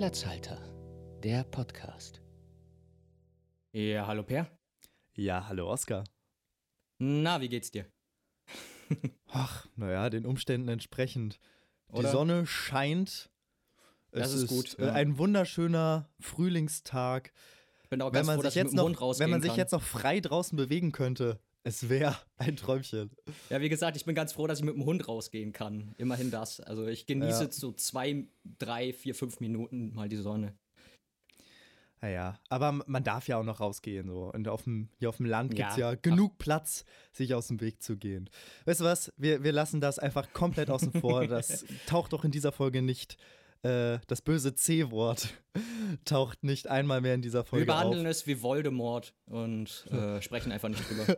Platzhalter, der Podcast. Ja, hallo Per. Ja, hallo Oskar. Na, wie geht's dir? Ach, naja, den Umständen entsprechend. Die Oder? Sonne scheint. Das es ist gut, äh, ja. Ein wunderschöner Frühlingstag. Ich bin auch Wenn ganz man, froh, dass sich ich jetzt, mit dem noch, wenn man sich kann. jetzt noch frei draußen bewegen könnte, es wäre ein Träumchen. ja, wie gesagt, ich bin ganz froh, dass ich mit dem Hund rausgehen kann. Immerhin das. Also ich genieße Ja. so zwei, drei, vier, fünf Minuten mal die Sonne. Naja, aber man darf ja auch noch rausgehen. So. Und auf dem, hier auf dem Land gibt es Ja. genug Platz, sich aus dem Weg zu gehen. Weißt du was? Wir, wir lassen das einfach komplett außen vor. Das taucht doch in dieser Folge nicht. Äh, das böse C-Wort taucht nicht einmal mehr in dieser Wir Folge behandeln auf. es wie Voldemort und äh, sprechen einfach nicht drüber.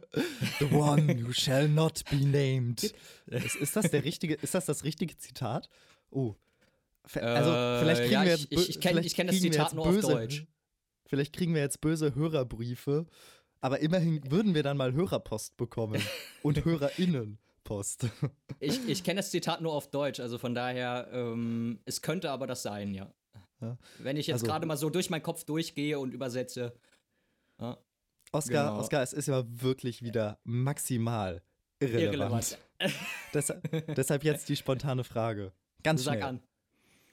The one who shall not be named. Ist, ist das der richtige, ist das das richtige Zitat? Oh. Also, Äh, vielleicht kriegen ja, wir jetzt. ich- ich kenn- vielleicht ich kenn das wir Zitat nur auf böse, Deutsch. Vielleicht kriegen wir jetzt böse Hörerbriefe, aber immerhin würden wir dann mal Hörerpost bekommen und HörerInnenpost. Ich, ich kenne das Zitat nur auf Deutsch, also von daher, ähm, es könnte aber das sein, ja. Ja. Wenn ich jetzt Also- gerade mal so durch meinen Kopf durchgehe und übersetze. Ja, Oskar, Genau. Oskar, es ist ja wirklich wieder maximal irrelevant. irrelevant. Deshalb, deshalb jetzt die spontane Frage. Ganz Sag schnell. an.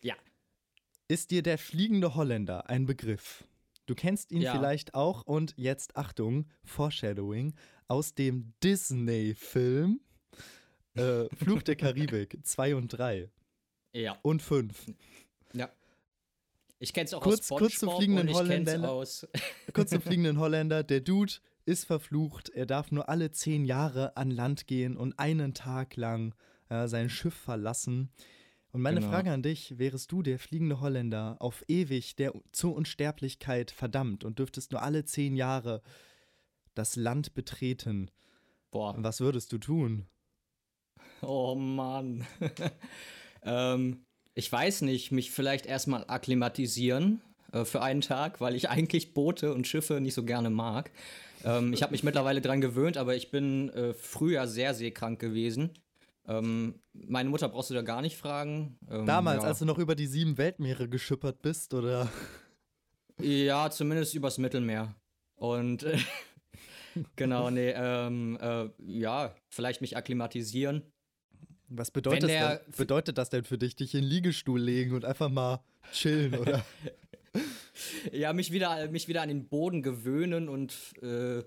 Ja. Ist dir der fliegende Holländer ein Begriff? Du kennst ihn Ja. vielleicht auch und jetzt Achtung, Foreshadowing aus dem Disney-Film äh, Fluch der Karibik 2 und 3 Ja. und 5. Ja. Ich kenn's auch Kurz- aus kurz SpongeBob zum fliegenden und ich kenn's Holländer. aus. Kurz zum fliegenden Holländer, der Dude ist verflucht, er darf nur alle zehn Jahre an Land gehen und einen Tag lang äh, sein Schiff verlassen. Und meine Genau. Frage an dich, wärest du der fliegende Holländer auf ewig der zur Unsterblichkeit verdammt und dürftest nur alle zehn Jahre das Land betreten, Boah. was würdest du tun? Oh Mann. ähm, ich weiß nicht, mich vielleicht erstmal akklimatisieren äh, für einen Tag, weil ich eigentlich Boote und Schiffe nicht so gerne mag. Ähm, ich habe mich mittlerweile dran gewöhnt, aber ich bin äh, früher sehr seekrank gewesen. Ähm, meine Mutter brauchst du da gar nicht fragen. Ähm, Damals, ja. als du noch über die sieben Weltmeere geschippert bist, oder? Ja, zumindest übers Mittelmeer. Und äh, genau, nee, ähm, äh, ja, vielleicht mich akklimatisieren. Was bedeutet, der- das, bedeutet das denn für dich, dich in den Liegestuhl legen und einfach mal chillen, oder? Ja, mich wieder, mich wieder an den Boden gewöhnen und äh,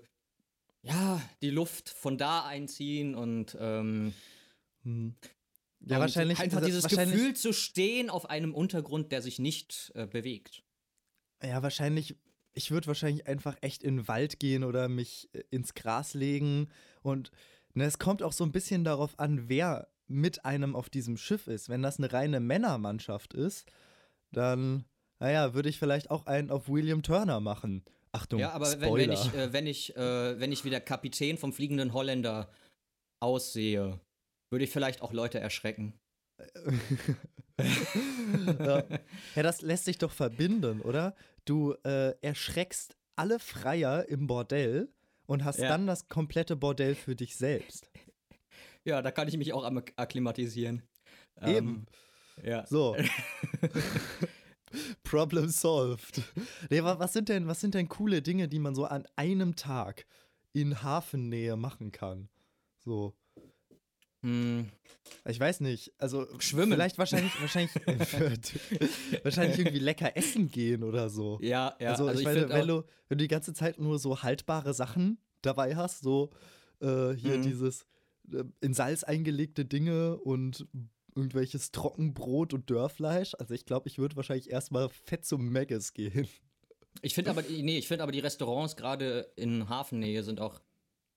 ja, die Luft von da einziehen und, ähm, Ja, und wahrscheinlich. einfach dieses wahrscheinlich, Gefühl zu stehen auf einem Untergrund, der sich nicht äh, bewegt. Ja, wahrscheinlich. Ich würde wahrscheinlich einfach echt in den Wald gehen oder mich äh, ins Gras legen. Und ne, es kommt auch so ein bisschen darauf an, wer mit einem auf diesem Schiff ist. Wenn das eine reine Männermannschaft ist, dann, naja, würde ich vielleicht auch einen auf William Turner machen. Achtung, Ja, aber wenn, Spoiler. wenn ich, äh, wenn ich, äh, wenn ich wie der Kapitän vom fliegenden Holländer aussehe, würde ich vielleicht auch Leute erschrecken. ja, das lässt sich doch verbinden, oder? Du äh, erschreckst alle Freier im Bordell und hast Ja. dann das komplette Bordell für dich selbst. Ja, da kann ich mich auch akklimatisieren. Eben. Ähm, ja. So. Problem solved. Nee, wa- was sind denn, was sind denn coole Dinge, die man so an einem Tag in Hafennähe machen kann? So. Hm, Ich weiß nicht, also Schwimmen. Vielleicht wahrscheinlich, wahrscheinlich, wahrscheinlich irgendwie lecker essen gehen oder so. ja, ja. also, ich, ich meine, wenn du, wenn du die ganze Zeit nur so haltbare Sachen dabei hast, so äh, hier Mhm. dieses in Salz eingelegte Dinge und irgendwelches Trockenbrot und Dörrfleisch. Also ich glaube, ich würde wahrscheinlich erstmal fett zum Maggis gehen. Ich finde aber, nee, ich finde aber die Restaurants gerade in Hafennähe sind auch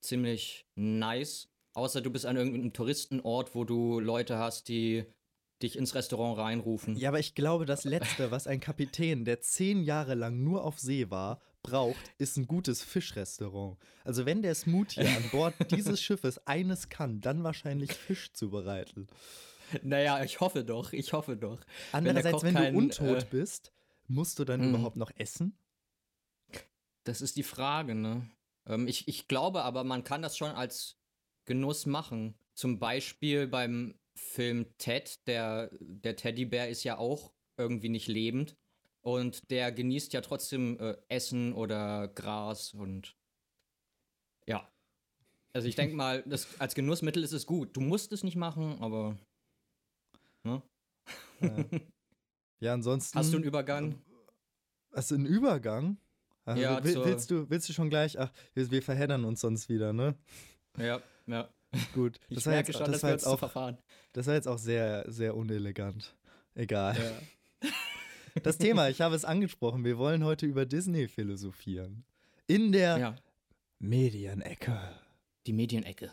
ziemlich nice. Außer du bist an irgendeinem Touristenort, wo du Leute hast, die dich ins Restaurant reinrufen. Ja, aber ich glaube, das Letzte, was ein Kapitän, der zehn Jahre lang nur auf See war, braucht, ist ein gutes Fischrestaurant. Also wenn der Smoothie an Bord dieses Schiffes eines kann, dann wahrscheinlich Fisch zubereiten. Naja, ich hoffe doch, ich hoffe doch. Andererseits, wenn, kein, du untot äh, bist, musst du dann Mhm. überhaupt noch essen? Das ist die Frage, ne? Ähm, ich, ich glaube aber, man kann das schon als Genuss machen. Zum Beispiel beim Film Ted, der, der Teddybär ist ja auch irgendwie nicht lebend. Und der genießt ja trotzdem äh, Essen oder Gras und ja. Also ich denke mal, das, als Genussmittel ist es gut. Du musst es nicht machen, aber. Ne? Ja. ja, ansonsten. Hast du einen Übergang? Hast du einen Übergang? Also, Ja, will, willst, du, willst du schon gleich? Ach, wir, wir verheddern uns sonst wieder, ne? Ja, ja. Gut. Ich Das war, merke jetzt, schon, das, dass war wir jetzt auch, verfahren. das war jetzt auch sehr, sehr unelegant. Egal. Ja. Das Thema, ich habe es angesprochen, wir wollen heute über Disney philosophieren. In der ja. Medienecke. Die Medienecke.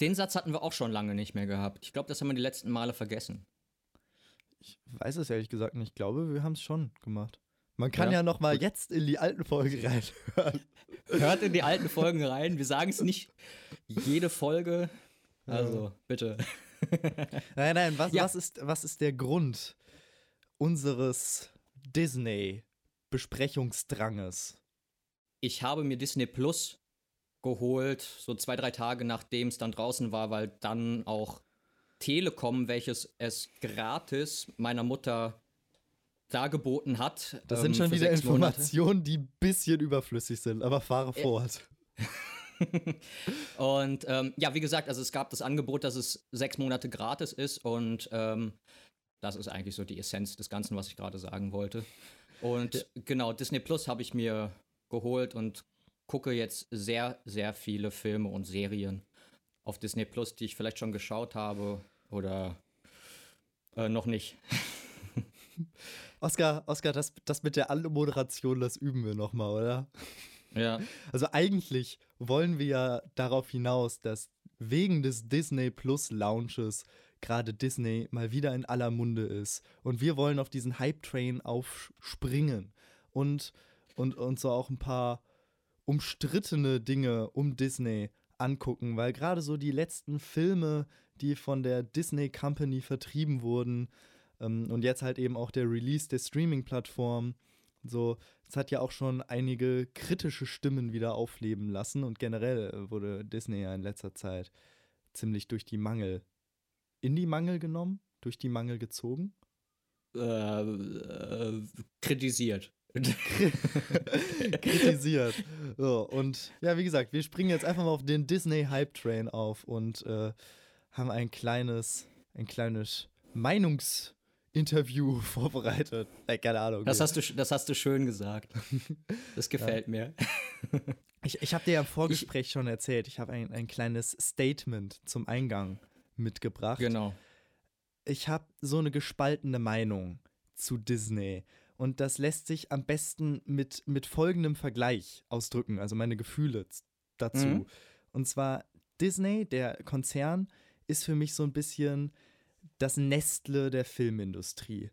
Den Satz hatten wir auch schon lange nicht mehr gehabt. Ich glaube, das haben wir die letzten Male vergessen. Ich weiß es ehrlich gesagt nicht. Ich glaube, wir haben es schon gemacht. Man kann ja, Ja, noch mal jetzt in die alten Folgen reinhören. Hört in die alten Folgen rein. Wir sagen es nicht jede Folge. Also, bitte. Nein, nein, was, Ja. was, ist, was ist der Grund unseres Disney-Besprechungsdranges? Ich habe mir Disney Plus geholt, so zwei, drei Tage nachdem es dann draußen war, weil dann auch Telekom, welches es gratis meiner Mutter dargeboten hat. Das ähm, sind schon wieder Monate. Informationen, die ein bisschen überflüssig sind, aber fahre fort. Und ähm, ja, wie gesagt, also es gab das Angebot, dass es sechs Monate gratis ist und ähm, das ist eigentlich so die Essenz des Ganzen, was ich gerade sagen wollte. Und genau, Disney Plus habe ich mir geholt und gucke jetzt sehr, sehr viele Filme und Serien auf Disney Plus, die ich vielleicht schon geschaut habe oder äh, noch nicht. Oskar, Oskar, das, das mit der Anmoderation, das üben wir noch mal, oder? Ja. Also eigentlich wollen wir ja darauf hinaus, dass wegen des Disney Plus Launches gerade Disney mal wieder in aller Munde ist. Und wir wollen auf diesen Hype-Train aufspringen. Und, und uns so auch ein paar umstrittene Dinge um Disney angucken, weil gerade so die letzten Filme, die von der Disney Company vertrieben wurden ähm, und jetzt halt eben auch der Release der Streaming-Plattform, so, es hat ja auch schon einige kritische Stimmen wieder aufleben lassen. Und generell äh, wurde Disney ja in letzter Zeit ziemlich durch die Mangel, in die Mangel genommen, durch die Mangel gezogen. Äh, äh, kritisiert. kritisiert. So, und ja, wie gesagt, wir springen jetzt einfach mal auf den Disney Hype Train auf und äh, haben ein kleines, ein kleines Meinungsinterview vorbereitet. Äh, keine Ahnung. Das hast, du, das hast du schön gesagt. Das gefällt mir. Ich, ich habe dir ja im Vorgespräch schon erzählt, ich habe ein, ein kleines Statement zum Eingang mitgebracht. Genau. Ich habe so eine gespaltene Meinung zu Disney. Und das lässt sich am besten mit, mit folgendem Vergleich ausdrücken, also meine Gefühle dazu. Mhm. Und zwar Disney, der Konzern, ist für mich so ein bisschen das Nestle der Filmindustrie.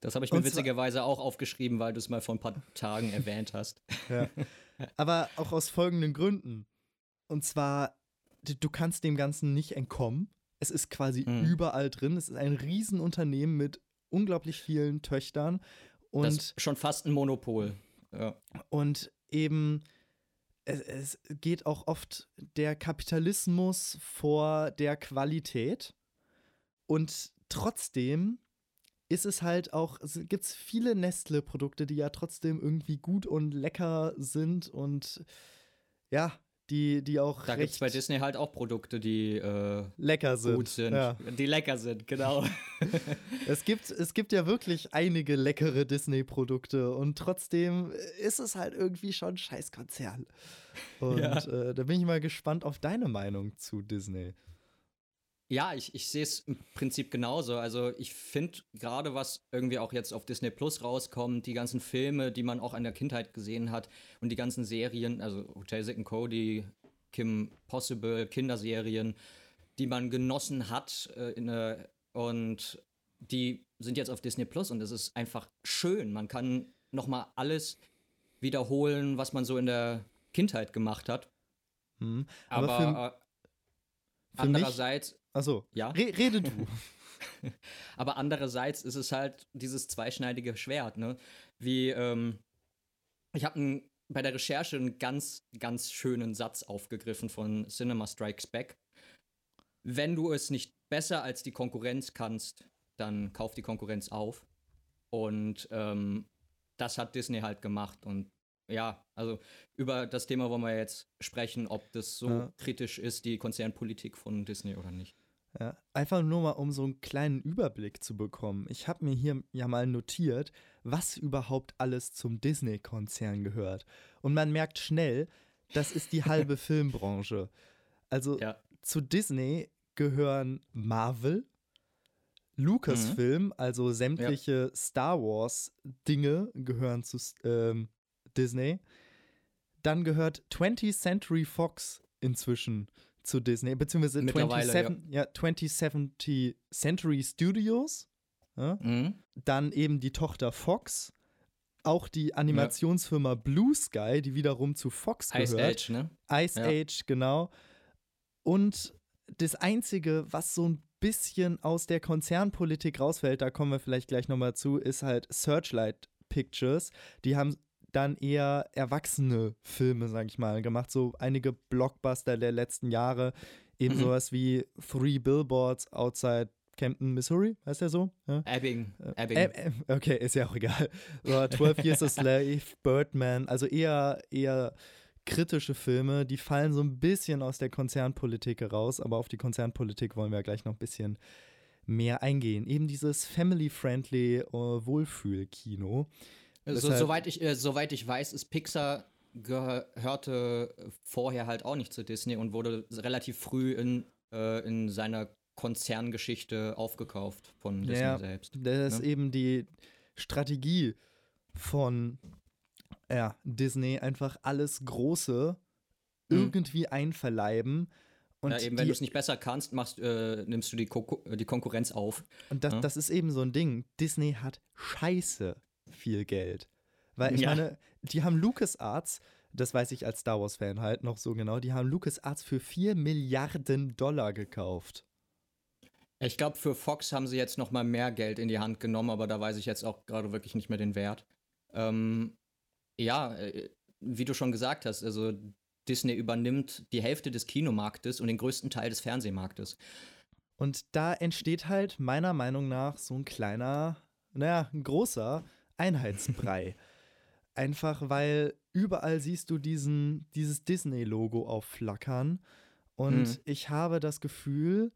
Das habe ich mir witzigerweise auch aufgeschrieben, weil du es mal vor ein paar Tagen erwähnt hast. Ja. Aber auch aus folgenden Gründen. Und zwar, du kannst dem Ganzen nicht entkommen. Es ist quasi Mhm. überall drin. Es ist ein Riesenunternehmen mit unglaublich vielen Töchtern. das Und, ist schon fast ein Monopol. Ja. und eben, es, es geht auch oft der Kapitalismus vor der Qualität. Und trotzdem ist es halt auch, gibt es viele Nestle-Produkte, die ja trotzdem irgendwie gut und lecker sind und ja, die, die auch Da gibt es bei Disney halt auch Produkte, die äh, lecker sind. gut sind. Ja. Die lecker sind, genau. Es, gibt, es gibt ja wirklich einige leckere Disney-Produkte und trotzdem ist es halt irgendwie schon ein Scheißkonzern. Und Ja. äh, da bin ich mal gespannt auf deine Meinung zu Disney. Ja, ich, ich sehe es im Prinzip genauso. Also ich finde gerade, was irgendwie auch jetzt auf Disney Plus rauskommt, die ganzen Filme, die man auch in der Kindheit gesehen hat und die ganzen Serien, also Hotel Sick and Cody, Kim Possible, Kinderserien, die man genossen hat äh, in der, und die sind jetzt auf Disney Plus und es ist einfach schön. Man kann nochmal alles wiederholen, was man so in der Kindheit gemacht hat. Hm. Aber, Aber, für, äh, für andererseits achso, Ja? re, rede du. Aber andererseits ist es halt dieses zweischneidige Schwert, ne? Wie, ähm, ich habe bei der Recherche einen ganz, ganz schönen Satz aufgegriffen von Cinema Strikes Back. Wenn du es nicht besser als die Konkurrenz kannst, dann kauf die Konkurrenz auf. Und ähm, das hat Disney halt gemacht und ja, also über das Thema wollen wir jetzt sprechen, ob das so Ja. kritisch ist, die Konzernpolitik von Disney oder nicht. Ja, einfach nur mal, um so einen kleinen Überblick zu bekommen. Ich habe mir hier ja mal notiert, was überhaupt alles zum Disney-Konzern gehört. Und man merkt schnell, das ist die halbe Filmbranche. Also Ja. zu Disney gehören Marvel, Lucasfilm, also sämtliche Star Wars-Dinge gehören zu ähm, Disney. Dann gehört 20th Century Fox inzwischen zu Disney, beziehungsweise Mittlerweile, 27, ja. 2070 Century Studios. Ja? Mhm. Dann eben die Tochter Fox. Auch die Animationsfirma Blue Sky, die wiederum zu Fox Ice gehört. Age, ne? Ice Ja. Age, genau. Und das Einzige, was so ein bisschen aus der Konzernpolitik rausfällt, da kommen wir vielleicht gleich nochmal zu, ist halt Searchlight Pictures. Die haben dann eher erwachsene Filme, sag ich mal, gemacht. So einige Blockbuster der letzten Jahre. Eben Mhm. sowas wie Three Billboards Outside Campton, Missouri, heißt der so? Ja? Ebbing. Äh, Ebbing. äh, okay, ist ja auch egal. So, 12 Years a Slave, Birdman, also eher, eher kritische Filme, die fallen so ein bisschen aus der Konzernpolitik heraus, aber auf die Konzernpolitik wollen wir ja gleich noch ein bisschen mehr eingehen. Eben dieses family-friendly äh, Wohlfühlkino. so, Deshalb- soweit, ich, äh, soweit ich weiß, ist Pixar gehörte vorher halt auch nicht zu Disney und wurde relativ früh in, äh, in seiner Konzerngeschichte aufgekauft von Disney Ja, selbst. Das ist Ne? eben die Strategie von ja, Disney, einfach alles Große Mhm. irgendwie einverleiben. Und ja, eben, wenn du es nicht besser kannst, machst, äh, nimmst du die, Ko die Konkurrenz auf. Und das, Ja. das ist eben so ein Ding. Disney hat scheiße viel Geld. Weil ich Ja. meine, die haben LucasArts, das weiß ich als Star Wars-Fan halt noch so genau, die haben LucasArts für 4 Milliarden Dollar gekauft. Ich glaube, für Fox haben sie jetzt noch mal mehr Geld in die Hand genommen, aber da weiß ich jetzt auch gerade wirklich nicht mehr den Wert. Ähm, ja, äh, wie du schon gesagt hast, also Disney übernimmt die Hälfte des Kinomarktes und den größten Teil des Fernsehmarktes. Und da entsteht halt meiner Meinung nach so ein kleiner, naja, ein großer Einheitsbrei. Einfach weil überall siehst du diesen, dieses Disney-Logo aufflackern. Und Mhm. ich habe das Gefühl,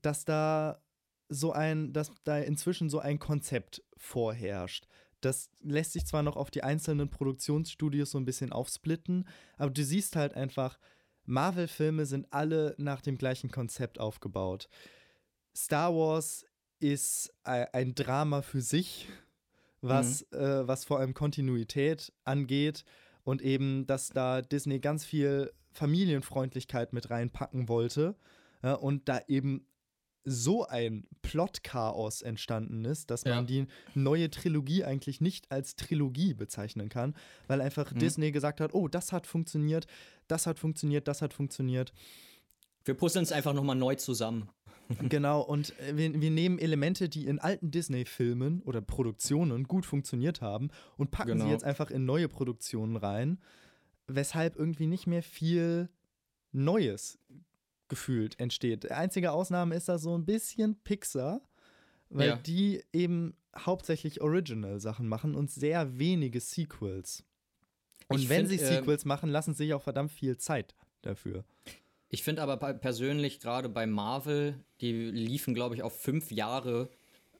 dass da so ein, dass da inzwischen so ein Konzept vorherrscht. Das lässt sich zwar noch auf die einzelnen Produktionsstudios so ein bisschen aufsplitten, aber du siehst halt einfach, Marvel-Filme sind alle nach dem gleichen Konzept aufgebaut. Star Wars ist ei- ein Drama für sich, was, äh, was vor allem Kontinuität angeht und eben, dass da Disney ganz viel Familienfreundlichkeit mit reinpacken wollte ja, und da eben so ein Plot-Chaos entstanden ist, dass man Ja. die neue Trilogie eigentlich nicht als Trilogie bezeichnen kann, weil einfach Mhm. Disney gesagt hat, oh, das hat funktioniert, das hat funktioniert, das hat funktioniert. Wir puzzeln es einfach noch mal neu zusammen. genau, und äh, wir, wir nehmen Elemente, die in alten Disney-Filmen oder Produktionen gut funktioniert haben und packen sie Genau. jetzt einfach in neue Produktionen rein, weshalb irgendwie nicht mehr viel Neues gefühlt entsteht. Einzige Ausnahme ist da so ein bisschen Pixar, weil Ja. die eben hauptsächlich Original-Sachen machen und sehr wenige Sequels. Und Ich wenn find, sie ähm, Sequels machen, lassen sie sich auch verdammt viel Zeit dafür. Ich finde aber persönlich gerade bei Marvel, die liefen, glaube ich, auf fünf Jahre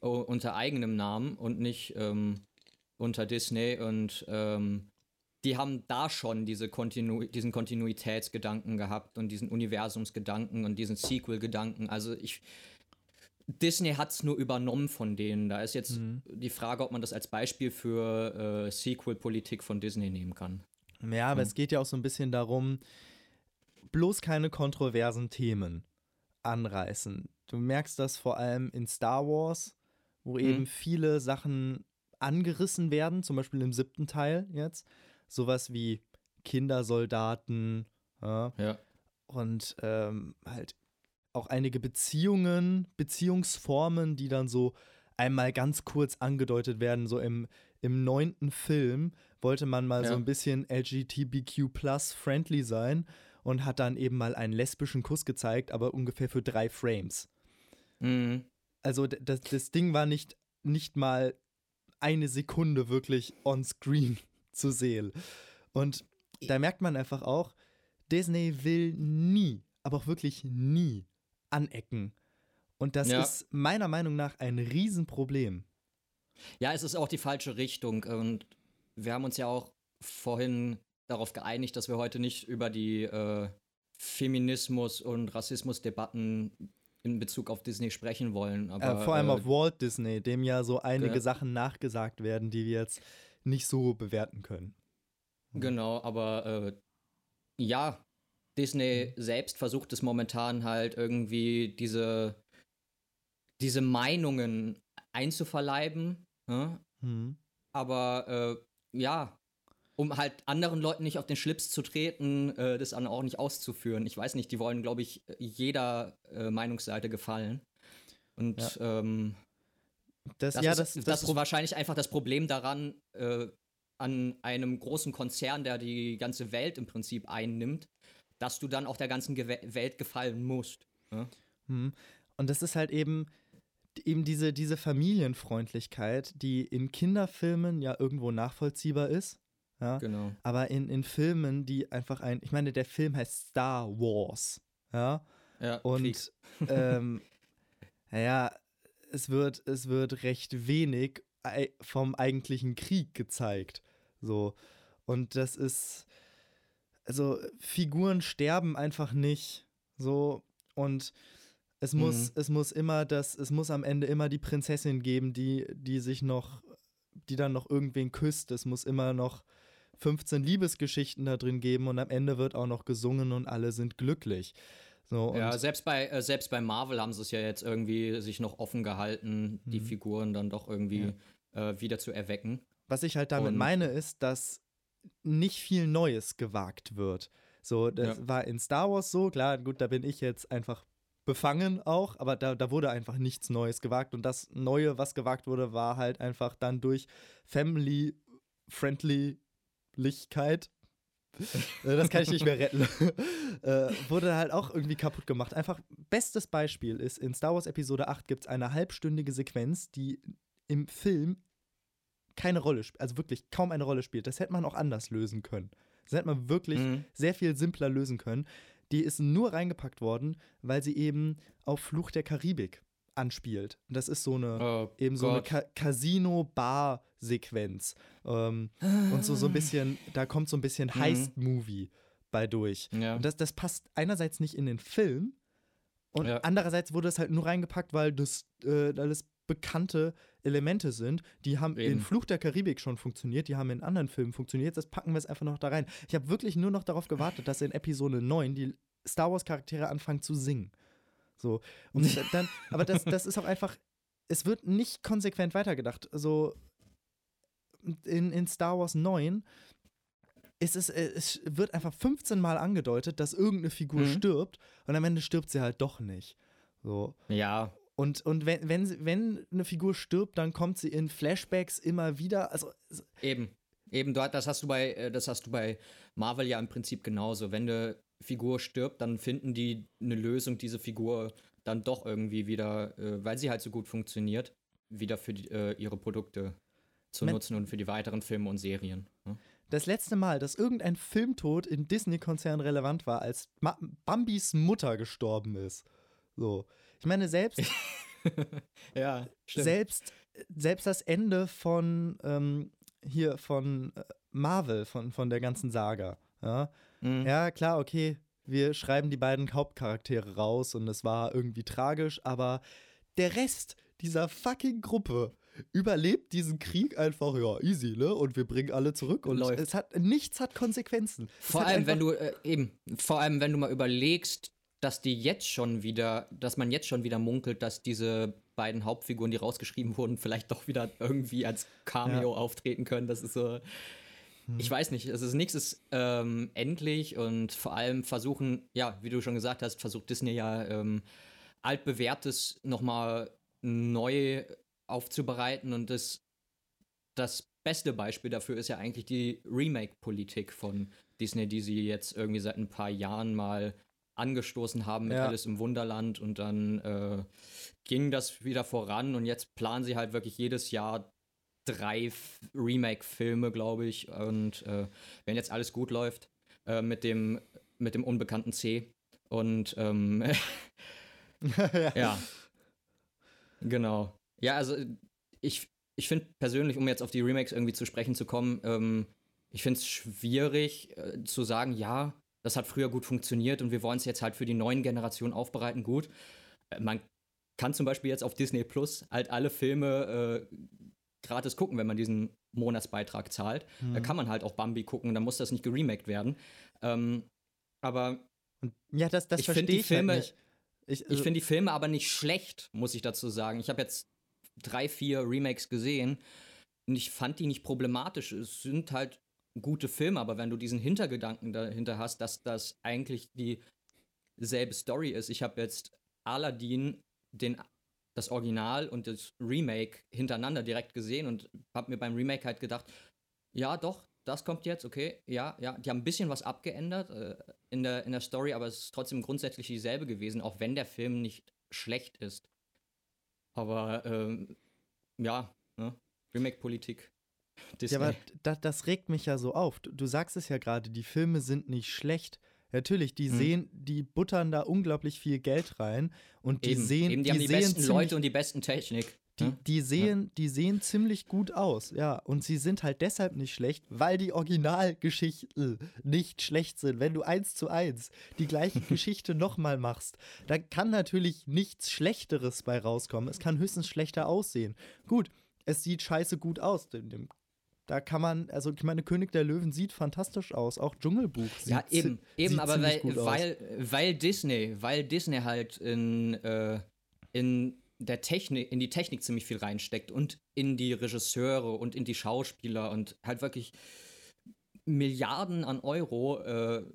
äh, unter eigenem Namen und nicht ähm, unter Disney. Und ähm, die haben da schon diese Kontinu diesen Kontinuitätsgedanken gehabt und diesen Universumsgedanken und diesen Sequel-Gedanken. Also ich. Disney hat es nur übernommen von denen. Da ist jetzt die Frage, ob man das als Beispiel für äh, Sequel-Politik von Disney nehmen kann. Ja, aber es geht ja auch so ein bisschen darum, bloß keine kontroversen Themen anreißen. Du merkst das vor allem in Star Wars, wo eben viele Sachen angerissen werden, zum Beispiel im siebten Teil jetzt. Sowas wie Kindersoldaten ja, Ja. und ähm, halt auch einige Beziehungen, Beziehungsformen, die dann so einmal ganz kurz angedeutet werden, so im, im neunten Film wollte man mal so Ja. ein bisschen LGBTQ plus friendly sein und hat dann eben mal einen lesbischen Kuss gezeigt, aber ungefähr für drei Frames. Mhm. Also das, das Ding war nicht, nicht mal eine Sekunde wirklich on screen zu sehen. Und da merkt man einfach auch, Disney will nie, aber auch wirklich nie anecken. Und das Ja. ist meiner Meinung nach ein Riesenproblem. Ja, es ist auch die falsche Richtung. Und wir haben uns ja auch vorhin darauf geeinigt, dass wir heute nicht über die äh, Feminismus- und Rassismusdebatten in Bezug auf Disney sprechen wollen. Aber, äh, vor allem äh, auf Walt Disney, dem ja so einige ge- Sachen nachgesagt werden, die wir jetzt nicht so bewerten können. Genau, aber äh, ja, Disney selbst versucht es momentan halt irgendwie diese, diese Meinungen einzuverleiben. Hm. Aber äh, ja, um halt anderen Leuten nicht auf den Schlips zu treten, äh, das dann auch nicht auszuführen. Ich weiß nicht, die wollen, glaube ich, jeder äh, Meinungsseite gefallen. Und ähm, Das, das, ja, ist, das, das, das, ist wahrscheinlich einfach das Problem daran, äh, an einem großen Konzern, der die ganze Welt im Prinzip einnimmt, dass du dann auch der ganzen Gewe Welt gefallen musst. Ja? Mhm. Und das ist halt eben, eben diese, diese Familienfreundlichkeit, die in Kinderfilmen ja irgendwo nachvollziehbar ist. Ja? Genau. Aber in, in Filmen, die einfach ein, ich meine, der Film heißt Star Wars. Ja. Ja. Und ähm, naja, es wird, es wird recht wenig vom eigentlichen Krieg gezeigt. So. Und das ist, also Figuren sterben einfach nicht. So. Und es muss, Mhm. es muss immer das, es muss am Ende immer die Prinzessin geben, die, die sich noch, die dann noch irgendwen küsst. Es muss immer noch 15 Liebesgeschichten da drin geben und am Ende wird auch noch gesungen und alle sind glücklich. So, Ja, selbst bei, äh, selbst bei Marvel haben sie es ja jetzt irgendwie sich noch offen gehalten, die Mhm. Figuren dann doch irgendwie äh, wieder zu erwecken. Was ich halt damit Und- meine, ist, dass nicht viel Neues gewagt wird. So, das Ja. war in Star Wars so, klar, gut, da bin ich jetzt einfach befangen auch, aber da, da wurde einfach nichts Neues gewagt. Und das Neue, was gewagt wurde, war halt einfach dann durch Family-Friendlylichkeit. Äh, das kann ich nicht mehr retten. äh, wurde halt auch irgendwie kaputt gemacht. Einfach, bestes Beispiel ist, in Star Wars Episode 8 gibt es eine halbstündige Sequenz, die im Film keine Rolle spielt, also wirklich kaum eine Rolle spielt. Das hätte man auch anders lösen können. Das hätte man wirklich Mhm. sehr viel simpler lösen können. Die ist nur reingepackt worden, weil sie eben auf Fluch der Karibik anspielt. Und das ist so eine Oh, eben so eine. Ka Casino-Bar-Sequenz. Ähm, und so, so ein bisschen, da kommt so ein bisschen Mhm. Heist-Movie bei durch. Ja. Und das, das passt einerseits nicht in den Film und Ja. andererseits wurde es halt nur reingepackt, weil das äh, alles bekannte Elemente sind. Die haben in Eben. Fluch der Karibik schon funktioniert, die haben in anderen Filmen funktioniert. Das packen wir es einfach noch da rein. Ich habe wirklich nur noch darauf gewartet, dass in Episode 9 die Star Wars-Charaktere anfangen zu singen. So. Und dann, aber das, das ist auch einfach, es wird nicht konsequent weitergedacht. So in, in Star Wars 9 ist es, äh, es wird einfach 15 Mal angedeutet, dass irgendeine Figur Mhm. stirbt und am Ende stirbt sie halt doch nicht. So. Ja, Und, und wenn, wenn, wenn eine Figur stirbt, dann kommt sie in Flashbacks immer wieder. Also, eben. Eben, du, das hast du bei, äh, das hast du bei Marvel ja im Prinzip genauso. Wenn eine Figur stirbt, dann finden die eine Lösung, diese Figur dann doch irgendwie wieder, äh, weil sie halt so gut funktioniert, wieder für die, äh, ihre Produkte zu Men- nutzen und für die weiteren Filme und Serien. Ne? das letzte Mal, dass irgendein Filmtod im Disney-Konzern relevant war, als Ma Bambis Mutter gestorben ist. So. Ich meine, selbst, Ja, selbst, selbst das Ende von ähm, hier von äh, Marvel, von, von der ganzen Saga. Ja? Mhm. ja, klar, okay, wir schreiben die beiden Hauptcharaktere raus und es war irgendwie tragisch, aber der Rest dieser fucking Gruppe überlebt diesen Krieg einfach, ja, easy, ne? Und wir bringen alle zurück und Läuft. es hat nichts hat Konsequenzen. Vor allem, wenn du äh, eben, vor allem, wenn du mal überlegst, dass die jetzt schon wieder, dass man jetzt schon wieder munkelt, dass diese beiden Hauptfiguren, die rausgeschrieben wurden, vielleicht doch wieder irgendwie als Cameo auftreten können. Das ist so. Ich weiß nicht, es ist nichts ist ähm, endlich und vor allem versuchen, ja, wie du schon gesagt hast, versucht Disney ja ähm, altbewährtes nochmal neu aufzubereiten und das, das beste Beispiel dafür ist ja eigentlich die Remake-Politik von Disney, die sie jetzt irgendwie seit ein paar Jahren mal angestoßen haben mit Ja. Alice im Wunderland und dann äh, ging das wieder voran und jetzt planen sie halt wirklich jedes Jahr drei Remake-Filme, glaube ich. Und äh, wenn jetzt alles gut läuft, äh, mit, dem, mit dem unbekannten C. Und ähm, ja. ja. Genau. Ja, also ich, ich finde persönlich, um jetzt auf die Remakes irgendwie zu sprechen zu kommen, ähm, ich finde es schwierig äh, zu sagen, ja, das hat früher gut funktioniert und wir wollen es jetzt halt für die neuen Generationen aufbereiten, gut. Äh, man kann zum Beispiel jetzt auf Disney Plus halt alle Filme äh, gratis gucken, wenn man diesen Monatsbeitrag zahlt. Mhm. Da kann man halt auch Bambi gucken, dann muss das nicht geremaked werden. Ähm, aber ja, das, das ich finde die halt Filme, halt ich, also ich finde die Filme aber nicht schlecht, muss ich dazu sagen. Ich habe jetzt drei, vier Remakes gesehen und ich fand die nicht problematisch. Es sind halt gute Filme, aber wenn du diesen Hintergedanken dahinter hast, dass das eigentlich dieselbe Story ist. Ich habe jetzt Aladdin, den, das Original und das Remake hintereinander direkt gesehen und habe mir beim Remake halt gedacht, ja doch, das kommt jetzt, okay, ja, ja. Die haben ein bisschen was abgeändert äh, in, der, in der Story, aber es ist trotzdem grundsätzlich dieselbe gewesen, auch wenn der Film nicht schlecht ist. Aber ähm, ja, ne? Remake-Politik. Ja, aber da, das regt mich ja so auf. Du sagst es ja gerade, die Filme sind nicht schlecht. Natürlich, die hm. sehen, die buttern da unglaublich viel Geld rein und die eben, sehen, eben, die, die, haben die besten Leute und die besten Technik. Die, ne? die, sehen, ja. die sehen ziemlich gut aus, ja. Und sie sind halt deshalb nicht schlecht, weil die Originalgeschichten nicht schlecht sind. Wenn du eins zu eins die gleiche Geschichte nochmal machst, dann kann natürlich nichts Schlechteres bei rauskommen. Es kann höchstens schlechter aussehen. Gut, es sieht scheiße gut aus. Da kann man, also ich meine, König der Löwen sieht fantastisch aus, auch Dschungelbuch sieht Ja, eben, eben, aber weil, weil, weil Disney, weil Disney halt in, äh, in der Technik, in die Technik ziemlich viel reinsteckt und in die Regisseure und in die Schauspieler und halt wirklich Milliarden an Euro äh,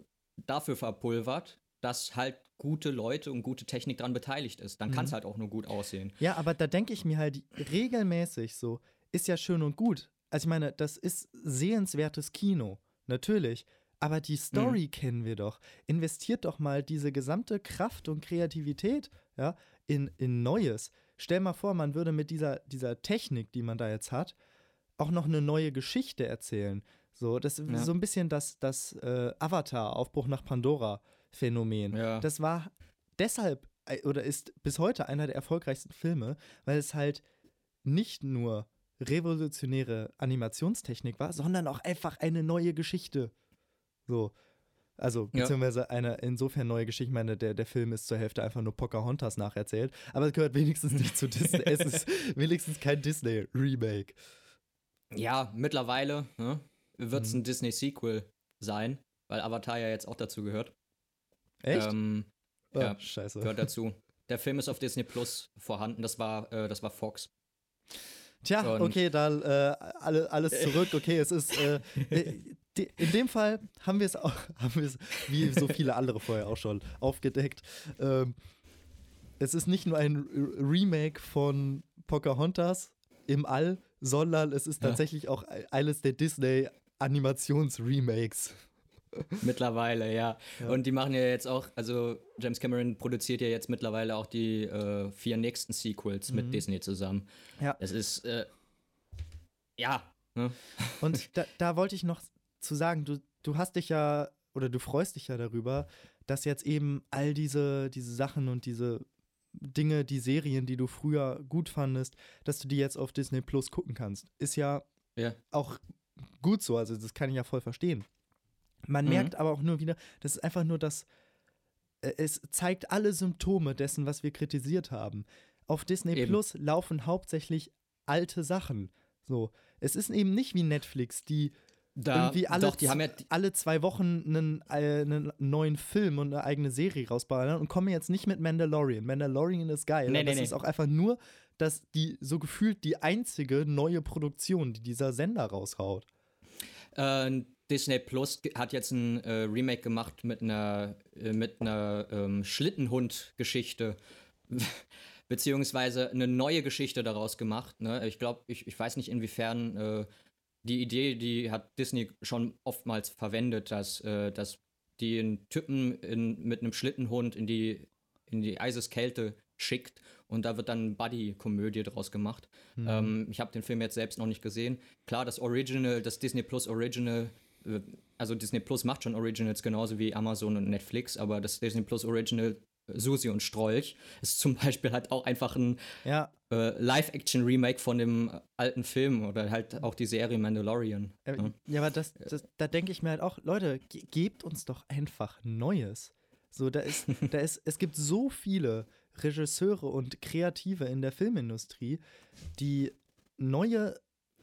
dafür verpulvert, dass halt gute Leute und gute Technik dran beteiligt ist. Dann mhm. kann es halt auch nur gut aussehen. Ja, aber da denke ich mir halt regelmäßig so, ist ja schön und gut. Also ich meine, das ist sehenswertes Kino, natürlich. Aber die Story mhm. kennen wir doch. Investiert doch mal diese gesamte Kraft und Kreativität ja, in, in Neues. Stell mal vor, man würde mit dieser, dieser Technik, die man da jetzt hat, auch noch eine neue Geschichte erzählen. So, das ja. so ein bisschen das, das äh, Avatar, Aufbruch nach Pandora-Phänomen. Ja. Das war deshalb äh, oder ist bis heute einer der erfolgreichsten Filme, weil es halt nicht nur revolutionäre Animationstechnik war, sondern auch einfach eine neue Geschichte. So. Also, beziehungsweise ja. eine insofern neue Geschichte. Ich meine, der, der Film ist zur Hälfte einfach nur Pocahontas nacherzählt. Aber es gehört wenigstens nicht zu Disney. es ist wenigstens kein Disney-Remake. Ja, mittlerweile ne, wird es mhm. ein Disney-Sequel sein, weil Avatar ja jetzt auch dazu gehört. Echt? Ähm, oh, ja, scheiße. Gehört dazu. Der Film ist auf Disney Plus vorhanden. Das war, äh, das war Fox. Tja, Und okay, dann äh, alle, alles zurück. Okay, es ist äh, äh in dem Fall haben wir es auch, haben wir es wie so viele andere vorher auch schon aufgedeckt. Ähm, es ist nicht nur ein Remake von Pocahontas im All, sondern es ist tatsächlich ja. auch eines der Disney Animations-Remakes. Mittlerweile, ja. ja. Und die machen ja jetzt auch, also James Cameron produziert ja jetzt mittlerweile auch die äh, vier nächsten Sequels mhm. mit Disney zusammen. Ja. Es ist, äh, ja. Ne? Und da, da wollte ich noch zu sagen, du, du hast dich ja oder du freust dich ja darüber, dass jetzt eben all diese, diese Sachen und diese Dinge, die Serien, die du früher gut fandest, dass du die jetzt auf Disney Plus gucken kannst. Ist ja, ja. auch gut so, also das kann ich ja voll verstehen. Man mhm. merkt aber auch nur wieder, das ist einfach nur das, äh, es zeigt alle Symptome dessen, was wir kritisiert haben. Auf Disney eben. Plus laufen hauptsächlich alte Sachen. So, es ist eben nicht wie Netflix, die da, irgendwie alle, doch, die haben ja alle zwei Wochen einen, äh, einen, neuen Film und eine eigene Serie rausballern und kommen jetzt nicht mit Mandalorian. Mandalorian ist geil. Nee, nee, das nee. ist auch einfach nur, dass die so gefühlt die einzige neue Produktion, die dieser Sender raushaut. Äh, Disney Plus hat jetzt ein äh, Remake gemacht mit einer, äh, mit einer ähm, Schlittenhund-Geschichte. Beziehungsweise eine neue Geschichte daraus gemacht. Ne? Ich glaube, ich, ich weiß nicht, inwiefern äh, die Idee, die hat Disney schon oftmals verwendet, dass, äh, dass die einen Typen in, mit einem Schlittenhund in die, in die Eiseskälte schickt und da wird dann Buddy-Komödie draus gemacht. Mhm. Ähm, ich habe den Film jetzt selbst noch nicht gesehen. Klar, das Original, das Disney Plus Original, also Disney Plus macht schon Originals genauso wie Amazon und Netflix, aber das Disney Plus Original Susi und Strolch ist zum Beispiel halt auch einfach ein ja. äh, Live-Action-Remake von dem alten Film oder halt auch die Serie Mandalorian. Äh, ja. ja, aber das, das da denke ich mir halt auch, Leute, ge gebt uns doch einfach Neues. So, da ist, da ist, es gibt so viele Regisseure und Kreative in der Filmindustrie, die neue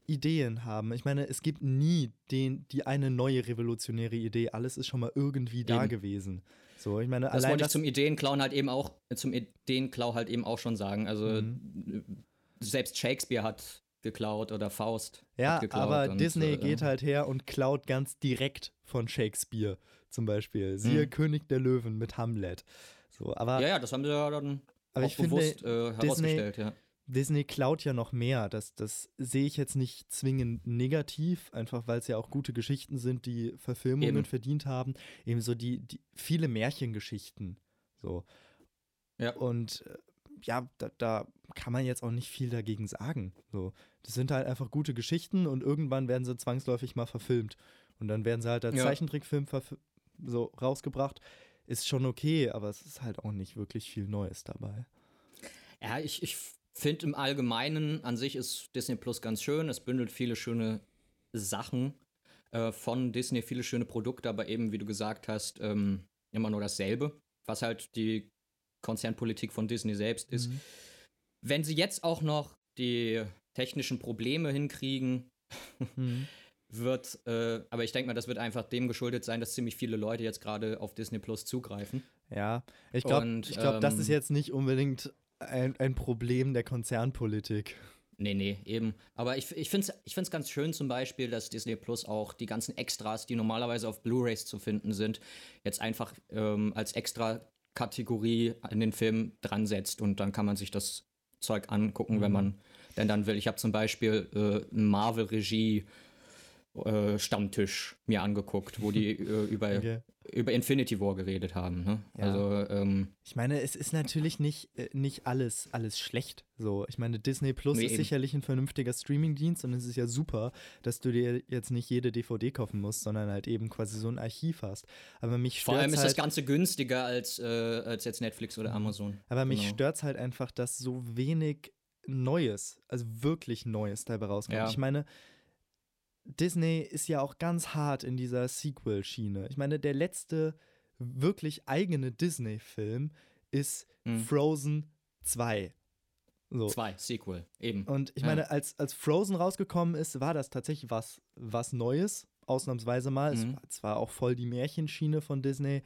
Ideen haben. Ich meine, es gibt nie den, die eine neue revolutionäre Idee. Alles ist schon mal irgendwie Eben. da gewesen. So, ich meine, das wollte ich zum Ideenklauen halt eben auch, zum Ideenklau halt eben auch schon sagen. Also mhm. selbst Shakespeare hat geklaut oder Faust. Ja, aber und, Disney äh, geht halt her und klaut ganz direkt von Shakespeare zum Beispiel. Siehe mhm. König der Löwen mit Hamlet. So, aber, ja, ja, das haben sie ja dann aber auch bewusst finde, äh, herausgestellt, Disney, ja. Disney klaut ja noch mehr. Das, das sehe ich jetzt nicht zwingend negativ, einfach weil es ja auch gute Geschichten sind, die Verfilmungen Eben. verdient haben. Ebenso die, die viele Märchengeschichten. So. Ja. Und äh, ja, da, da, kann man jetzt auch nicht viel dagegen sagen. So. Das sind halt einfach gute Geschichten und irgendwann werden sie zwangsläufig mal verfilmt. Und dann werden sie halt als ja. Zeichentrickfilm so rausgebracht. Ist schon okay, aber es ist halt auch nicht wirklich viel Neues dabei. Ja, ich, ich finde im Allgemeinen an sich ist Disney Plus ganz schön. Es bündelt viele schöne Sachen äh, von Disney, viele schöne Produkte, aber eben, wie du gesagt hast, ähm, immer nur dasselbe, was halt die Konzernpolitik von Disney selbst ist. Mhm. Wenn sie jetzt auch noch die technischen Probleme hinkriegen, mhm. wird, äh, aber ich denke mal, das wird einfach dem geschuldet sein, dass ziemlich viele Leute jetzt gerade auf Disney Plus zugreifen. Ja, ich glaube, glaub, ähm, das ist jetzt nicht unbedingt ein, ein Problem der Konzernpolitik. Nee, nee, eben. Aber ich, ich finde es ich find's ganz schön zum Beispiel, dass Disney Plus auch die ganzen Extras, die normalerweise auf Blu-rays zu finden sind, jetzt einfach ähm, als Extra-Kategorie in den Film dran setzt und dann kann man sich das Zeug angucken, mhm. wenn man denn dann will. Ich habe zum Beispiel äh, Marvel-Regie äh, Stammtisch mir angeguckt, wo die äh, über, okay. über Infinity War geredet haben. Ne? Ja. Also, ähm, ich meine, es ist natürlich nicht, äh, nicht alles, alles schlecht. So, ich meine, Disney Plus nee, ist eben. sicherlich ein vernünftiger Streamingdienst und es ist ja super, dass du dir jetzt nicht jede DVD kaufen musst, sondern halt eben quasi so ein Archiv hast. Aber mich Vor allem ist halt, das Ganze günstiger als, äh, als jetzt Netflix oder Amazon. Aber mich genau. stört es halt einfach, dass so wenig Neues, also wirklich Neues dabei rauskommt. Ja. Ich meine, Disney ist ja auch ganz hart in dieser Sequel-Schiene. Ich meine, der letzte wirklich eigene Disney-Film ist mhm. Frozen 2. So. Zwei, Sequel, eben. Und ich meine, als, als Frozen rausgekommen ist, war das tatsächlich was, was Neues, ausnahmsweise mal. Mhm. Es war auch voll die Märchenschiene von Disney,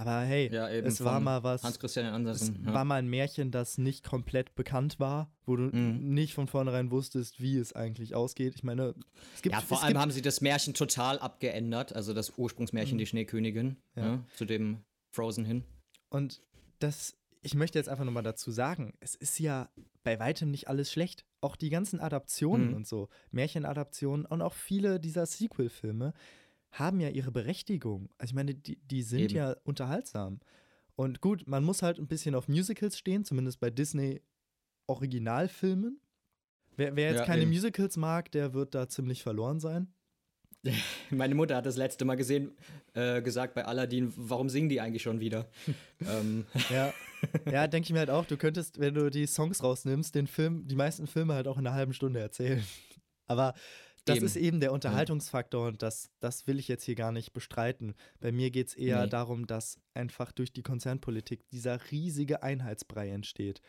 aber hey, ja, es war mal was. Hans-Christian Andersen. Es ja. war mal ein Märchen, das nicht komplett bekannt war, wo du mhm. nicht von vornherein wusstest, wie es eigentlich ausgeht. Ich meine, es gibt. Ja, vor allem haben sie das Märchen total abgeändert, also das Ursprungsmärchen, mhm. die Schneekönigin, ja. Ne, zu dem Frozen hin. Und das, ich möchte jetzt einfach nochmal dazu sagen, es ist ja bei weitem nicht alles schlecht. Auch die ganzen Adaptionen mhm. und so, Märchenadaptionen und auch viele dieser Sequel-Filme haben ja ihre Berechtigung. Also ich meine, die, die sind Eben. ja unterhaltsam. Und gut, man muss halt ein bisschen auf Musicals stehen, zumindest bei Disney Originalfilmen. Wer, wer jetzt ja, keine eben. Musicals mag, der wird da ziemlich verloren sein. Meine Mutter hat das letzte Mal gesehen, äh, gesagt bei Aladdin, warum singen die eigentlich schon wieder? ähm. Ja, ja denke ich mir halt auch, du könntest, wenn du die Songs rausnimmst, den Film, die meisten Filme halt auch in einer halben Stunde erzählen. Aber das eben. ist eben der Unterhaltungsfaktor und das, das will ich jetzt hier gar nicht bestreiten. Bei mir geht es eher nee. darum, dass einfach durch die Konzernpolitik dieser riesige Einheitsbrei entsteht.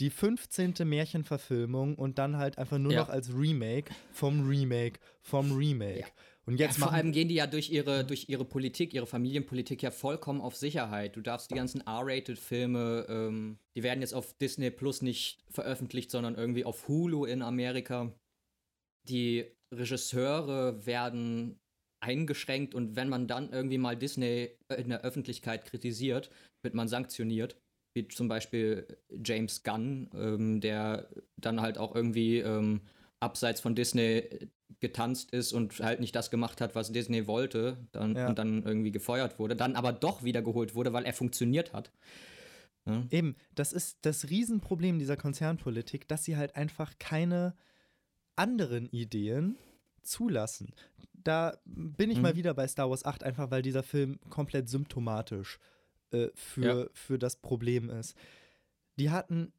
Die 15. Märchenverfilmung und dann halt einfach nur ja. noch als Remake vom Remake vom Remake. Ja. Und jetzt ja, vor allem gehen die ja durch ihre, durch ihre Politik, ihre Familienpolitik ja vollkommen auf Sicherheit. Du darfst die ganzen R-Rated-Filme, ähm, die werden jetzt auf Disney Plus nicht veröffentlicht, sondern irgendwie auf Hulu in Amerika. Die Regisseure werden eingeschränkt und wenn man dann irgendwie mal Disney in der Öffentlichkeit kritisiert, wird man sanktioniert. Wie zum Beispiel James Gunn, ähm, der dann halt auch irgendwie ähm, abseits von Disney getanzt ist und halt nicht das gemacht hat, was Disney wollte dann, ja. und dann irgendwie gefeuert wurde, dann aber doch wiedergeholt wurde, weil er funktioniert hat. Ne? Eben, das ist das Riesenproblem dieser Konzernpolitik, dass sie halt einfach keine anderen Ideen zulassen. Da bin ich Mhm. mal wieder bei Star Wars 8, einfach weil dieser Film komplett symptomatisch äh, für, für das Problem ist. Die hatten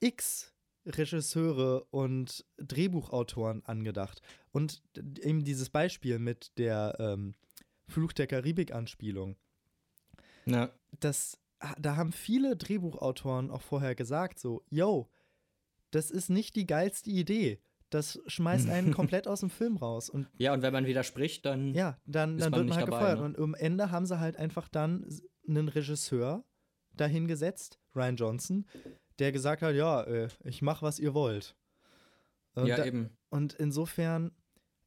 x Regisseure und Drehbuchautoren angedacht. Und eben dieses Beispiel mit der ähm, Fluch der Karibik-Anspielung Ja. das, da haben viele Drehbuchautoren auch vorher gesagt, so, yo, das ist nicht die geilste Idee. Das schmeißt einen komplett aus dem Film raus. Und ja, und wenn man widerspricht, dann. ja, dann, dann man wird man halt dabei, gefeuert. ne? Und am Ende haben sie halt einfach dann einen Regisseur dahingesetzt, Ryan Johnson, der gesagt hat, ja, äh, ich mach, was ihr wollt. Und ja, da, eben. und insofern,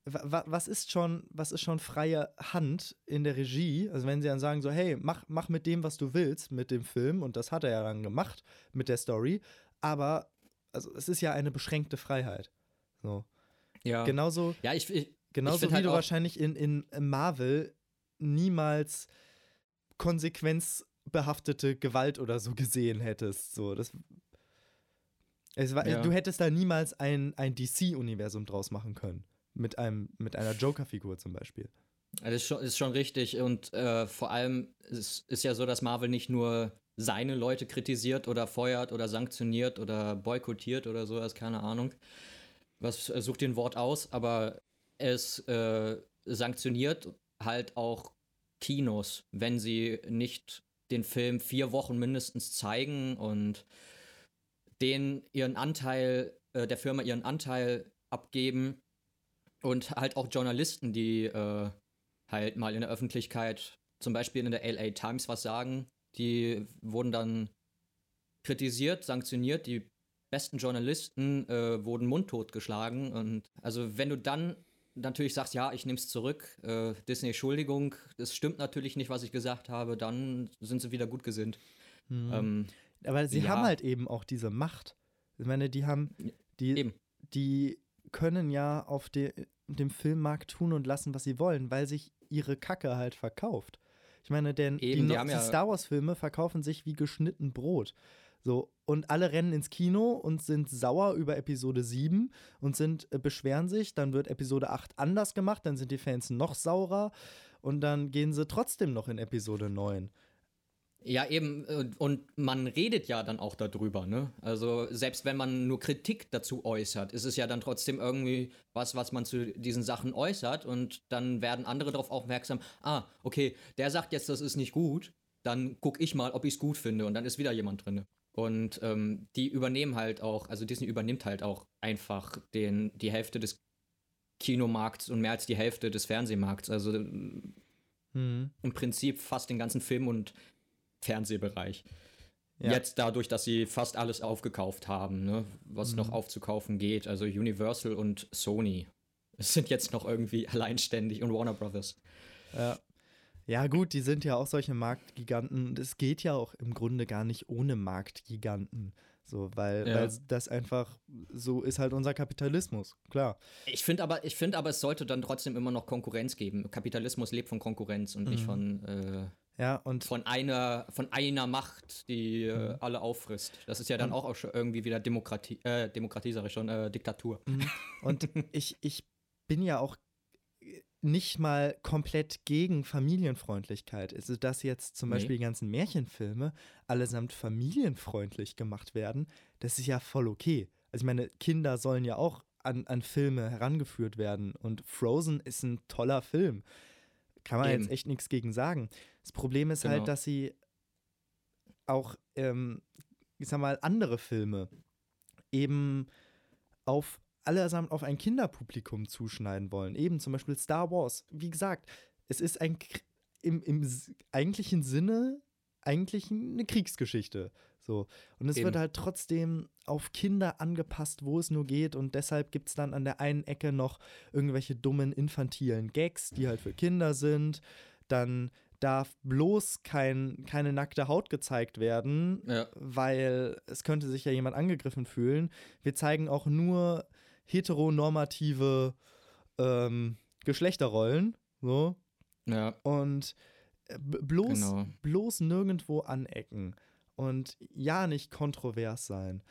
wa- wa- was ist schon, was ist schon freie Hand in der Regie? Also wenn sie dann sagen so, hey, mach, mach mit dem, was du willst, mit dem Film, und das hat er ja dann gemacht mit der Story, aber also es ist ja eine beschränkte Freiheit. So. Ja. Genauso, Ja, ich, ich genauso find wie halt du wahrscheinlich in, in Marvel niemals konsequenzbehaftete Gewalt oder so gesehen hättest. So, das es war, Ja. Du hättest da niemals ein, ein DC-Universum draus machen können. Mit, einem, mit einer Joker-Figur zum Beispiel. Das ist schon, ist schon richtig. Und äh, vor allem ist, ist ja so, dass Marvel nicht nur seine Leute kritisiert oder feuert oder sanktioniert oder boykottiert oder sowas, keine Ahnung. Was äh, sucht den Wort aus, aber es äh, sanktioniert halt auch Kinos, wenn sie nicht den Film vier Wochen mindestens zeigen und den ihren Anteil, äh, der Firma ihren Anteil abgeben und halt auch Journalisten, die äh, halt mal in der Öffentlichkeit, zum Beispiel in der LA Times was sagen, die wurden dann kritisiert, sanktioniert, die besten Journalisten äh, wurden mundtot geschlagen und also wenn du dann natürlich sagst, ja, ich nehme es zurück, äh, Disney, Entschuldigung, das stimmt natürlich nicht, was ich gesagt habe, dann sind sie wieder gut gesinnt. Ähm, Aber sie Ja. haben halt eben auch diese Macht. Ich meine, die haben, die, eben. die können ja auf de, dem Filmmarkt tun und lassen, was sie wollen, weil sich ihre Kacke halt verkauft. Ich meine, denn die, Eben, die haben die ja- Star Wars-Filme verkaufen sich wie geschnitten Brot. So, und alle rennen ins Kino und sind sauer über Episode 7 und sind, äh, beschweren sich, dann wird Episode 8 anders gemacht, dann sind die Fans noch saurer und dann gehen sie trotzdem noch in Episode 9. Ja, eben, äh, und man redet ja dann auch darüber, ne? Also selbst wenn man nur Kritik dazu äußert, ist es ja dann trotzdem irgendwie was, was man zu diesen Sachen äußert und dann werden andere darauf aufmerksam, ah, okay, der sagt jetzt, das ist nicht gut, dann guck ich mal, ob ich es gut finde und dann ist wieder jemand drin. Und ähm, die übernehmen halt auch, also Disney übernimmt halt auch einfach den, die Hälfte des Kinomarkts und mehr als die Hälfte des Fernsehmarkts. Also Hm. im Prinzip fast den ganzen Film- und Fernsehbereich. Ja. Jetzt dadurch, dass sie fast alles aufgekauft haben, ne? was Mhm. noch aufzukaufen geht. Also Universal und Sony. Sind jetzt noch irgendwie alleinständig und Warner Brothers. Ja. Ja, gut, die sind ja auch solche Marktgiganten. Und es geht ja auch im Grunde gar nicht ohne Marktgiganten. So, weil, Ja. weil das einfach so ist halt unser Kapitalismus, klar. Ich finde aber, ich finde aber, es sollte dann trotzdem immer noch Konkurrenz geben. Kapitalismus lebt von Konkurrenz und nicht Mhm. von, äh, Ja, und von einer, von einer Macht, die äh, Mhm. alle auffrisst. Das ist ja dann auch, auch schon irgendwie wieder Demokratie, äh, Demokratie sag ich schon, äh, Diktatur. Mhm. Und ich, ich bin ja auch nicht mal komplett gegen Familienfreundlichkeit. Also, dass jetzt zum Nee. Beispiel die ganzen Märchenfilme allesamt familienfreundlich gemacht werden, das ist ja voll okay. Also, ich meine, Kinder sollen ja auch an, an Filme herangeführt werden. Und Frozen ist ein toller Film. Kann man Eben. jetzt echt nichts gegen sagen. Das Problem ist Genau. halt, dass sie auch, ähm, ich sag mal, andere Filme eben auf allesamt auf ein Kinderpublikum zuschneiden wollen. Eben zum Beispiel Star Wars. Wie gesagt, es ist ein im, im eigentlichen Sinne eigentlich eine Kriegsgeschichte. So. Und es Eben. wird halt trotzdem auf Kinder angepasst, wo es nur geht. Und deshalb gibt es dann an der einen Ecke noch irgendwelche dummen, infantilen Gags, die halt für Kinder sind. Dann darf bloß kein, keine nackte Haut gezeigt werden, Ja. weil es könnte sich ja jemand angegriffen fühlen. Wir zeigen auch nur heteronormative ähm, Geschlechterrollen. So. Ja, Und äh, bloß, genau. bloß nirgendwo anecken. und ja, nicht kontrovers sein.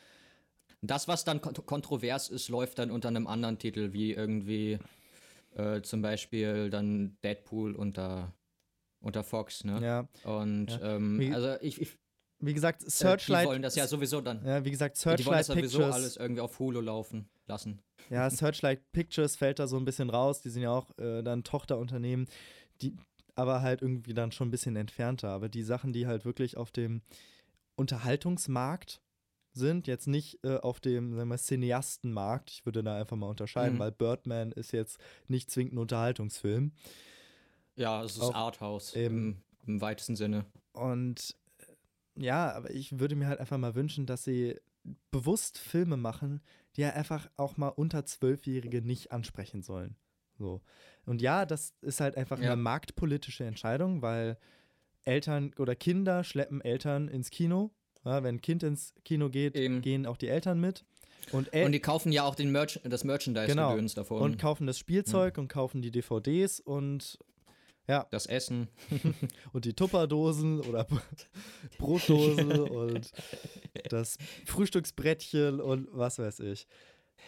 Das, was dann kont kontrovers ist, läuft dann unter einem anderen Titel, wie irgendwie äh, zum Beispiel dann Deadpool unter, unter Fox, ne? Ja. Und Ja. ähm, Wie- also ich, ich Wie gesagt, äh, die Searchlight. wollen das ja sowieso dann. ja, wie gesagt, Die wollen Searchlight das sowieso Pictures. alles irgendwie auf Hulu laufen lassen. Ja, Searchlight Pictures fällt da so ein bisschen raus. Die sind ja auch äh, dann Tochterunternehmen, die aber halt irgendwie dann schon ein bisschen entfernter. Aber die Sachen, die halt wirklich auf dem Unterhaltungsmarkt sind, jetzt nicht äh, auf dem sagen wir, Cineastenmarkt, ich würde da einfach mal unterscheiden, Mhm. weil Birdman ist jetzt nicht zwingend ein Unterhaltungsfilm. Ja, es ist Auch Arthouse eben. im, im weitesten Sinne. Und äh, ja, aber ich würde mir halt einfach mal wünschen, dass sie bewusst Filme machen, die ja einfach auch mal unter Zwölfjährige nicht ansprechen sollen. So. Und ja, das ist halt einfach Ja. eine marktpolitische Entscheidung, weil Eltern oder Kinder schleppen Eltern ins Kino. Ja, wenn ein Kind ins Kino geht, Eben. gehen auch die Eltern mit. Und, El Und die kaufen ja auch den Merch das Genau. Merchandise-Gedöns davon. und kaufen das Spielzeug und kaufen die DVDs und ja, das Essen. und die Tupperdosen oder Brotdose und das Frühstücksbrettchen und was weiß ich.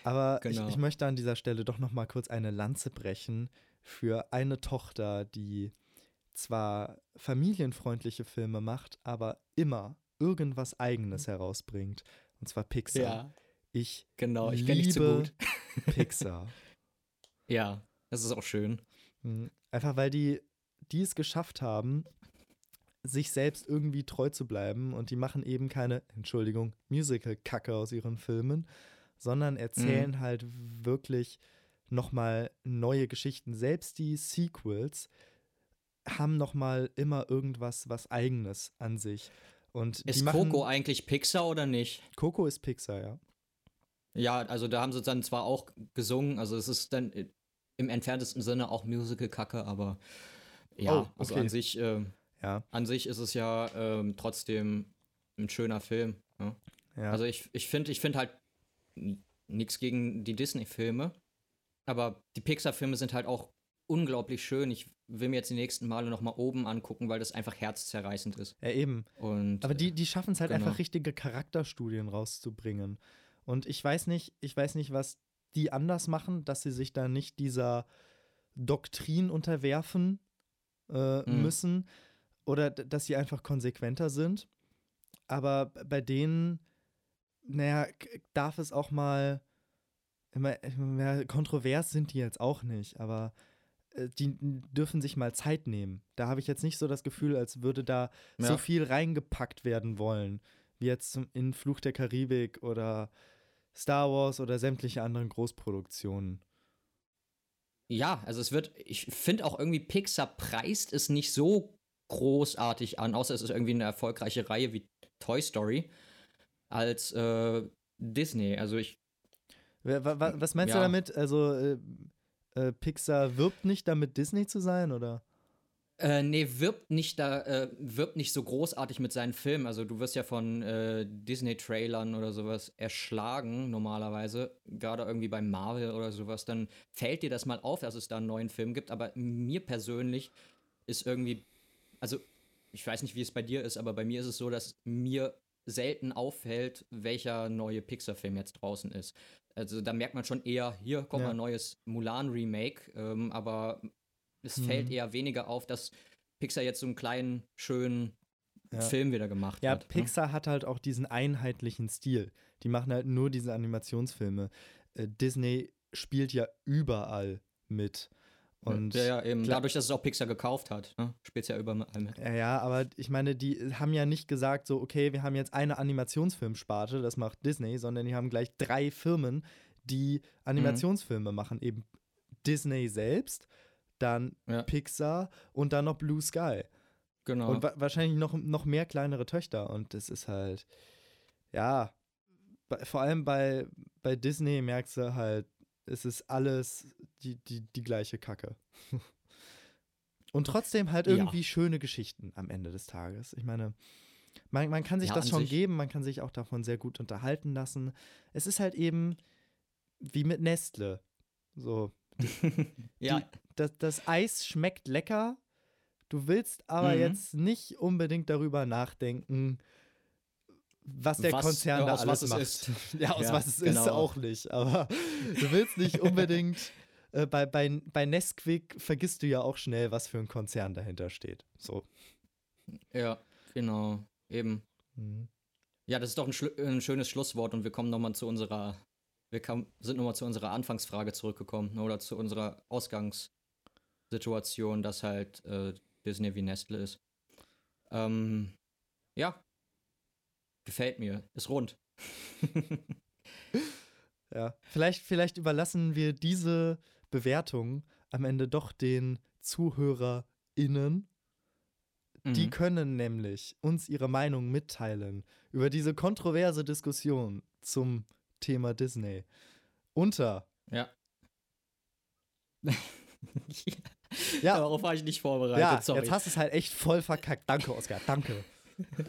Aber Genau. ich, ich möchte an dieser Stelle doch noch mal kurz eine Lanze brechen für eine Tochter, die zwar familienfreundliche Filme macht, aber immer irgendwas Eigenes herausbringt. Und zwar Pixar. Ich genau. Ich liebe gut. Pixar. Ja, das ist auch schön. Mhm. Einfach weil die, die es geschafft haben, sich selbst irgendwie treu zu bleiben und die machen eben keine, Entschuldigung, Musical-Kacke aus ihren Filmen, sondern erzählen halt wirklich nochmal neue Geschichten. Selbst die Sequels haben nochmal immer irgendwas, was Eigenes an sich. Und Ist machen, Coco eigentlich Pixar oder nicht? Coco ist Pixar, ja. Ja, also da haben sie dann zwar auch gesungen, also es ist dann äh, im entferntesten Sinne auch Musical-Kacke, aber ja, Oh, also okay. an sich, ähm, Ja, an sich ist es ja ähm, trotzdem ein schöner Film. Ne? ja. Also ich, ich finde ich find halt nichts gegen die Disney-Filme, aber die Pixar-Filme sind halt auch unglaublich schön. Ich will mir jetzt die nächsten Male noch mal oben angucken, weil das einfach herzzerreißend ist. ja, eben. Und Aber die, die schaffen es halt genau. einfach richtige Charakterstudien rauszubringen. Und ich weiß nicht, ich weiß nicht, was die anders machen, dass sie sich da nicht dieser Doktrin unterwerfen äh, Mhm. müssen oder dass sie einfach konsequenter sind. Aber bei denen, naja, darf es auch mal, immer, ja, kontrovers sind die jetzt auch nicht, aber äh, die dürfen sich mal Zeit nehmen. Da habe ich jetzt nicht so das Gefühl, als würde da so Ja. viel reingepackt werden wollen, wie jetzt in Fluch der Karibik oder Star Wars oder sämtliche anderen Großproduktionen. Ja, also es wird, ich finde auch irgendwie Pixar preist es nicht so großartig an, außer es ist irgendwie eine erfolgreiche Reihe wie Toy Story, als äh, Disney. Also ich, Wa- wa- wa- Was meinst du Ja. damit? Also äh, äh, Pixar wirbt nicht damit, Disney zu sein, oder? Äh, nee, wirbt nicht da, äh, wirbt nicht so großartig mit seinen Filmen. Also du wirst ja von äh, Disney-Trailern oder sowas erschlagen, normalerweise. Gerade irgendwie bei Marvel oder sowas, dann fällt dir das mal auf, dass es da einen neuen Film gibt. Aber mir persönlich ist irgendwie, also ich weiß nicht, wie es bei dir ist, aber bei mir ist es so, dass mir selten auffällt, welcher neue Pixar-Film jetzt draußen ist. Also da merkt man schon eher, hier kommt Ja. ein neues Mulan-Remake, ähm, aber es Mhm. fällt eher weniger auf, dass Pixar jetzt so einen kleinen, schönen Ja. Film wieder gemacht Ja, hat. ne? Pixar hat halt auch diesen einheitlichen Stil. Die machen halt nur diese Animationsfilme. Äh, Disney spielt ja überall mit. Und ja, ja, eben. klar- Dadurch, dass es auch Pixar gekauft hat, ne? spielt es ja überall mit. Ja, ja, aber ich meine, die haben ja nicht gesagt, so, okay, wir haben jetzt eine Animationsfilmsparte, das macht Disney, sondern die haben gleich drei Firmen, die Animationsfilme machen. Eben Disney selbst, dann Ja. Pixar und dann noch Blue Sky. Genau. Und wa wahrscheinlich noch, noch mehr kleinere Töchter. Und das ist halt, ja, bei, vor allem bei, bei Disney merkst du halt, es ist alles die, die, die gleiche Kacke. Und trotzdem halt Ja. irgendwie schöne Geschichten am Ende des Tages. Ich meine, man, man kann sich Ja, das schon sich- geben, man kann sich auch davon sehr gut unterhalten lassen. Es ist halt eben wie mit Nestle. So, ja, die, das, das Eis schmeckt lecker. Du willst aber Mhm. jetzt nicht unbedingt darüber nachdenken, was der Was- Konzern ja, da aus alles was es macht. ist. Ja, aus Ja, was es genau. ist auch nicht. Aber du willst nicht unbedingt. Äh, bei, bei, bei Nesquik vergisst du ja auch schnell, was für ein Konzern dahinter steht. So. Ja, genau. Eben. Mhm. Ja, das ist doch ein, ein schönes Schlusswort und wir kommen nochmal zu unserer, wir kam, sind nochmal zu unserer Anfangsfrage zurückgekommen ne, oder zu unserer Ausgangssituation, dass halt äh, Disney wie Nestle ist. Ähm, ja, gefällt mir, ist rund. Ja. Vielleicht, vielleicht überlassen wir diese Bewertung am Ende doch den ZuhörerInnen. Die Mhm. können nämlich uns ihre Meinung mitteilen über diese kontroverse Diskussion zum Thema Disney. Unter. Ja. Ja, Darauf war ich nicht vorbereitet, ja sorry. jetzt hast du es halt echt voll verkackt. Danke, Oskar. Danke.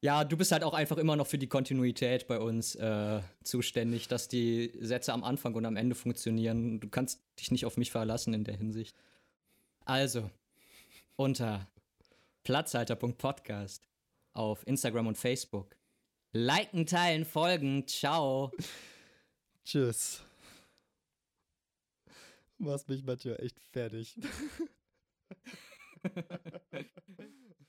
Ja, du bist halt auch einfach immer noch für die Kontinuität bei uns äh, zuständig, dass die Sätze am Anfang und am Ende funktionieren. Du kannst dich nicht auf mich verlassen in der Hinsicht. Also, unter platzhalter.podcast auf Instagram und Facebook. Liken, teilen, folgen. Ciao. Tschüss. Du machst mich manchmal echt fertig.